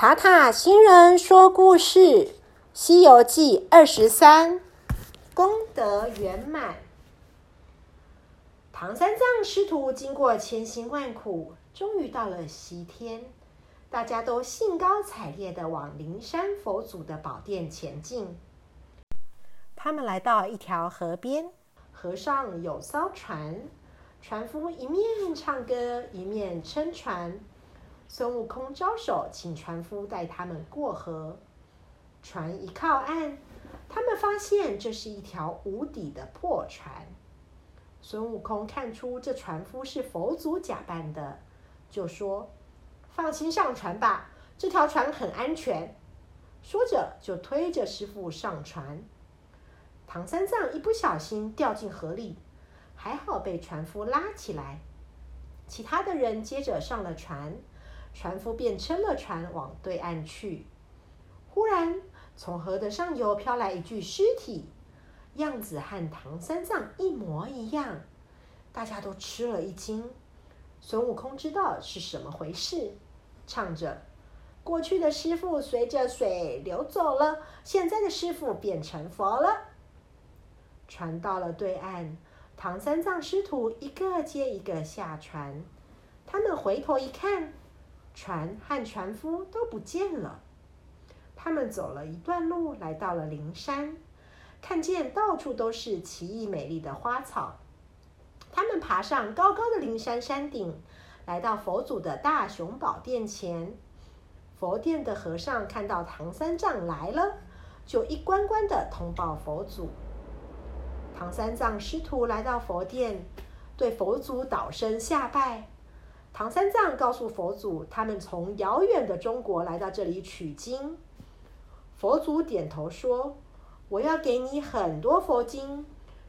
塔塔星人说故事，《西游记》二十三，功德圆满。唐三藏师徒经过千辛万苦，终于到了西天。大家都兴高采烈的往灵山佛祖的宝殿前进。他们来到一条河边，河上有艘船，船夫一面唱歌，一面撑船。孙悟空招手，请船夫带他们过河。船一靠岸，他们发现这是一条无底的破船。孙悟空看出这船夫是佛祖假扮的，就说：“放心上船吧，这条船很安全。”说着就推着师傅上船。唐三藏一不小心掉进河里，还好被船夫拉起来。其他的人接着上了船。船夫便撑了船往对岸去。忽然，从河的上游飘来一具尸体，样子和唐三藏一模一样。大家都吃了一惊。孙悟空知道是什么回事，唱着：“过去的师傅随着水流走了，现在的师傅变成佛了。”船到了对岸，唐三藏师徒一个接一个下船。他们回头一看。船和船夫都不见了。他们走了一段路，来到了灵山，看见到处都是奇异美丽的花草。他们爬上高高的灵山山顶，来到佛祖的大雄宝殿前。佛殿的和尚看到唐三藏来了，就一关关的通报佛祖。唐三藏师徒来到佛殿，对佛祖倒身下拜。唐三藏告诉佛祖，他们从遥远的中国来到这里取经。佛祖点头说：“我要给你很多佛经，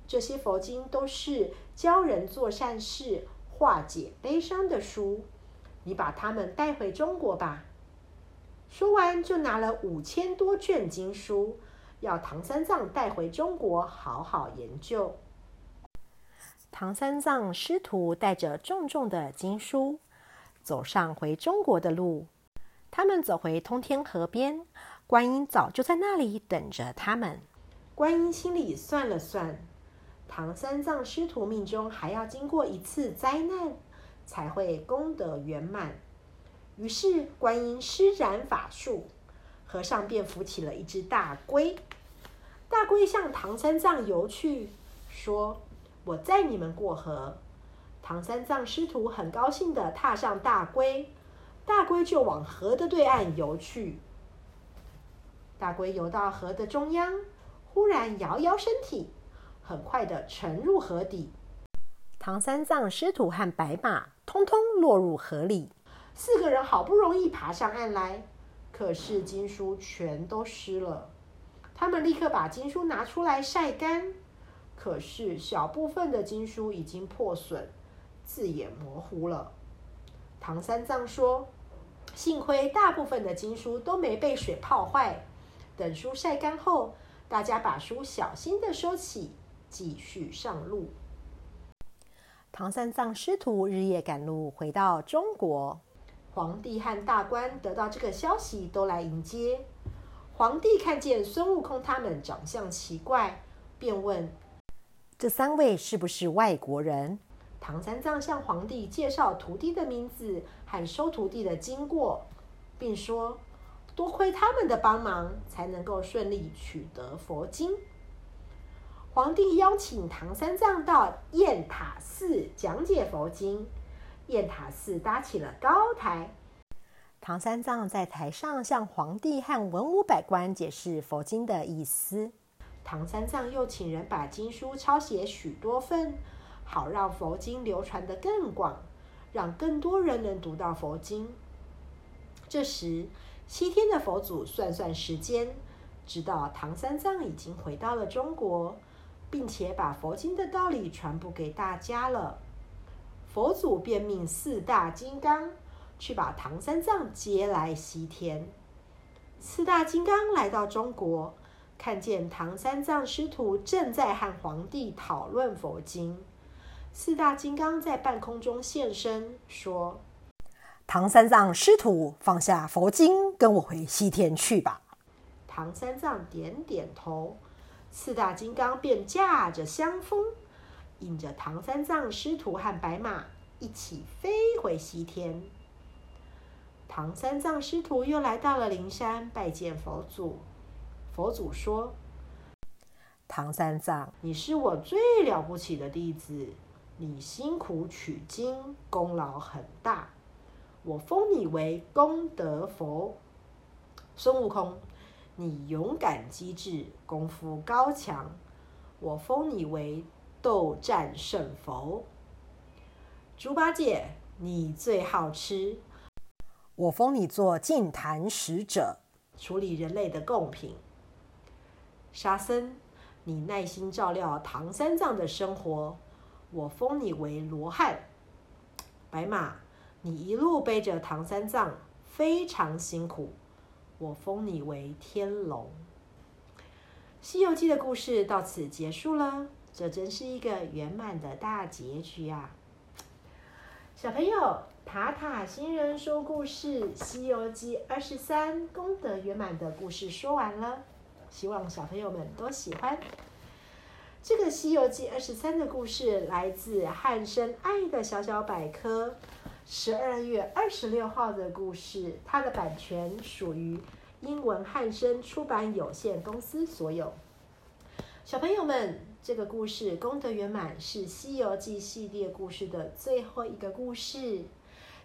这些佛经都是教人做善事、化解悲伤的书。你把它们带回中国吧。”说完，就拿了五千多卷经书，要唐三藏带回中国好好研究。唐三藏师徒带着重重的经书，走上回中国的路。他们走回通天河边，观音早就在那里等着他们。观音心里算了算，唐三藏师徒命中还要经过一次灾难，才会功德圆满。于是观音施展法术，和尚便浮起了一只大龟。大龟向唐三藏游去，说。我载你们过河。唐三藏师徒很高兴地踏上大龟，大龟就往河的对岸游去。大龟游到河的中央，忽然摇摇身体，很快地沉入河底。唐三藏师徒和白马通通落入河里。四个人好不容易爬上岸来，可是经书全都湿了。他们立刻把经书拿出来晒干。可是小部分的经书已经破损，字也模糊了。唐三藏说：“幸亏大部分的经书都没被水泡坏。等书晒干后，大家把书小心的收起，继续上路。”唐三藏师徒日夜赶路回到中国，皇帝和大官得到这个消息，都来迎接。皇帝看见孙悟空他们长相奇怪，便问。这三位是不是外国人？唐三藏向皇帝介绍徒弟的名字和收徒弟的经过，并说：“多亏他们的帮忙，才能够顺利取得佛经。”皇帝邀请唐三藏到雁塔寺讲解佛经。雁塔寺搭起了高台，唐三藏在台上向皇帝和文武百官解释佛经的意思。唐三藏又请人把经书抄写许多份，好让佛经流传得更广，让更多人能读到佛经。这时，西天的佛祖算算时间，知道唐三藏已经回到了中国，并且把佛经的道理传播给大家了。佛祖便命四大金刚去把唐三藏接来西天。四大金刚来到中国。看见唐三藏师徒正在和皇帝讨论佛经，四大金刚在半空中现身，说：“唐三藏师徒放下佛经，跟我回西天去吧。唐三藏点点头，四大金刚便驾着香风，引着唐三藏师徒和白马一起飞回西天。唐三藏师徒又来到了灵山拜见佛祖。佛祖说：“唐三藏，你是我最了不起的弟子，你辛苦取经，功劳很大，我封你为功德佛。孙悟空，你勇敢机智，功夫高强，我封你为斗战胜佛。猪八戒，你最好吃。”我封你做净坛使者，处理人类的贡品。沙僧，你耐心照料唐三藏的生活，我封你为罗汉。白马，你一路背着唐三藏，非常辛苦，我封你为天龙。《西游记》的故事到此结束了，这真是一个圆满的大结局啊！小朋友。塔塔星人说故事《西游记》二十三功德圆满的故事说完了，希望小朋友们都喜欢。这个《西游记》二十三的故事来自汉生爱的小小百科，十二月二十六号的故事，它的版权属于英文汉生出版有限公司所有。小朋友们，这个故事功德圆满是《西游记》系列故事的最后一个故事。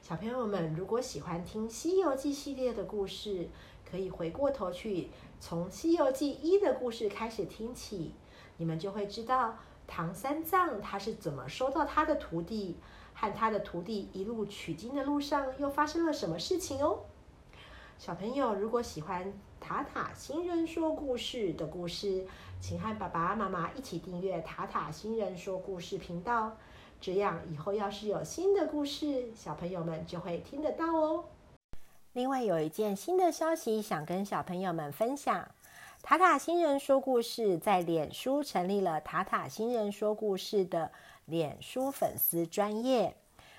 小朋友们，如果喜欢听《西游记》系列的故事，可以回过头去从《西游记一》的故事开始听起，你们就会知道唐三藏他是怎么收到他的徒弟，和他的徒弟一路取经的路上又发生了什么事情哦。小朋友，如果喜欢塔塔星人说故事的故事，请和爸爸妈妈一起订阅塔塔星人说故事频道。这样以后要是有新的故事，小朋友们就会听得到哦。另外有一件新的消息想跟小朋友们分享：塔塔新人说故事在脸书成立了塔塔新人说故事的脸书粉丝专业，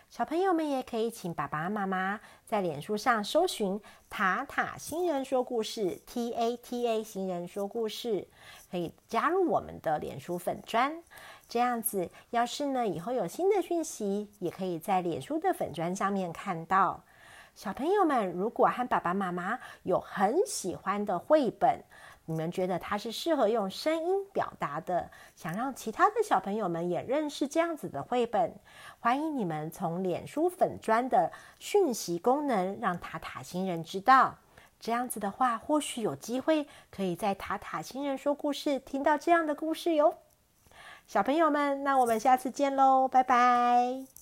小朋友们也可以请爸爸妈妈在脸书上搜寻塔塔新人说故事 T A T A 新人说故事，可以加入我们的脸书粉专。这样子，要是呢以后有新的讯息，也可以在脸书的粉砖上面看到。小朋友们，如果和爸爸妈妈有很喜欢的绘本，你们觉得它是适合用声音表达的，想让其他的小朋友们也认识这样子的绘本，欢迎你们从脸书粉砖的讯息功能让塔塔星人知道。这样子的话，或许有机会可以在塔塔星人说故事听到这样的故事哟。小朋友们，那我们下次见喽，拜拜。